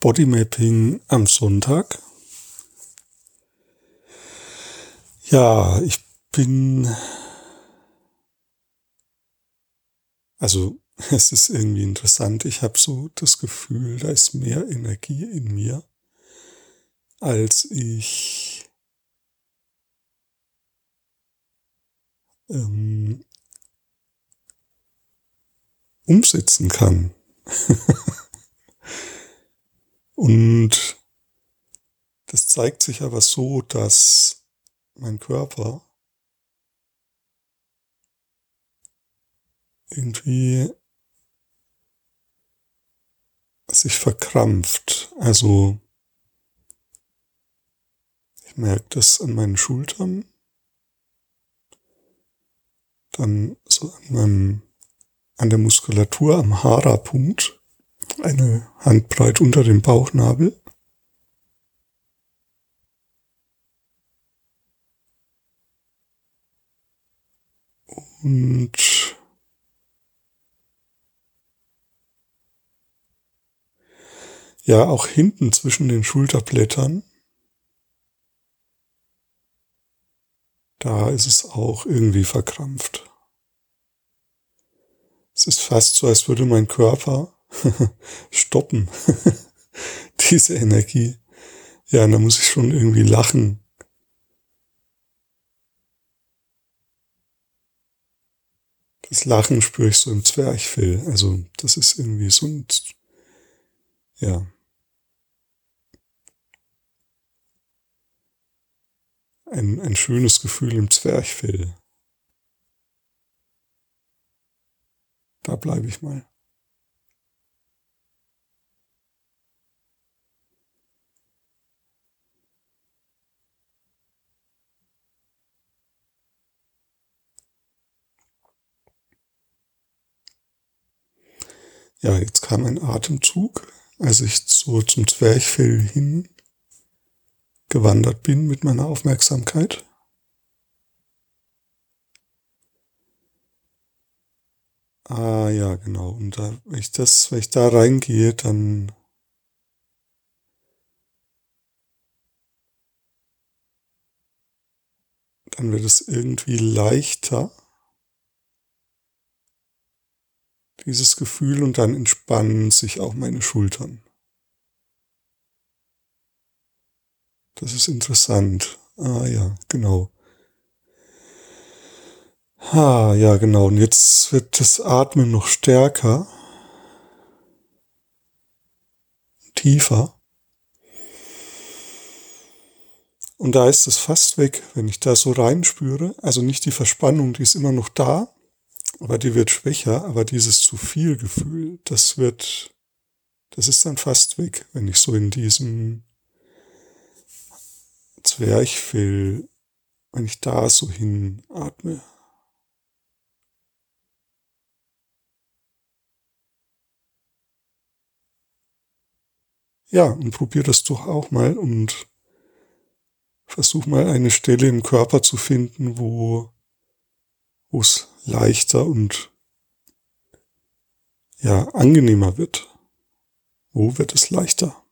Bodymapping am Sonntag. Ja, ich bin, also es ist irgendwie interessant. Ich habe so das Gefühl, da ist mehr Energie in mir, als ich ähm, umsetzen kann. Und das zeigt sich aber so, dass mein Körper irgendwie sich verkrampft. Also ich merke das an meinen Schultern, dann so an meinem, an der Muskulatur am Hara-Punkt eine Handbreit unter dem Bauchnabel. Und ja, auch hinten zwischen den Schulterblättern. Da ist es auch irgendwie verkrampft. Es ist fast so, als würde mein Körper stoppen. Diese Energie. Ja, da muss ich schon irgendwie lachen. Das Lachen spüre ich so im Zwerchfell. Also, das ist irgendwie so ein, ja. Ein, ein schönes Gefühl im Zwerchfell. Da bleibe ich mal. Ja, jetzt kam ein Atemzug, als ich so zum Zwerchfell hin gewandert bin mit meiner Aufmerksamkeit. Ah ja, genau. Und da, wenn ich das, wenn ich da reingehe, dann dann wird es irgendwie leichter. Dieses Gefühl und dann entspannen sich auch meine Schultern. Das ist interessant. Ah ja, genau. Ah ja, genau. Und jetzt wird das Atmen noch stärker, tiefer. Und da ist es fast weg, wenn ich da so reinspüre. Also nicht die Verspannung, die ist immer noch da, aber die wird schwächer, aber dieses zu viel Gefühl, das wird, das ist dann fast weg, wenn ich so in diesem Zwerchfell, wenn ich da so hinatme. Ja, und probier das doch auch mal und versuch mal eine Stelle im Körper zu finden, wo wo es leichter und ja, angenehmer wird. Wo wird es leichter?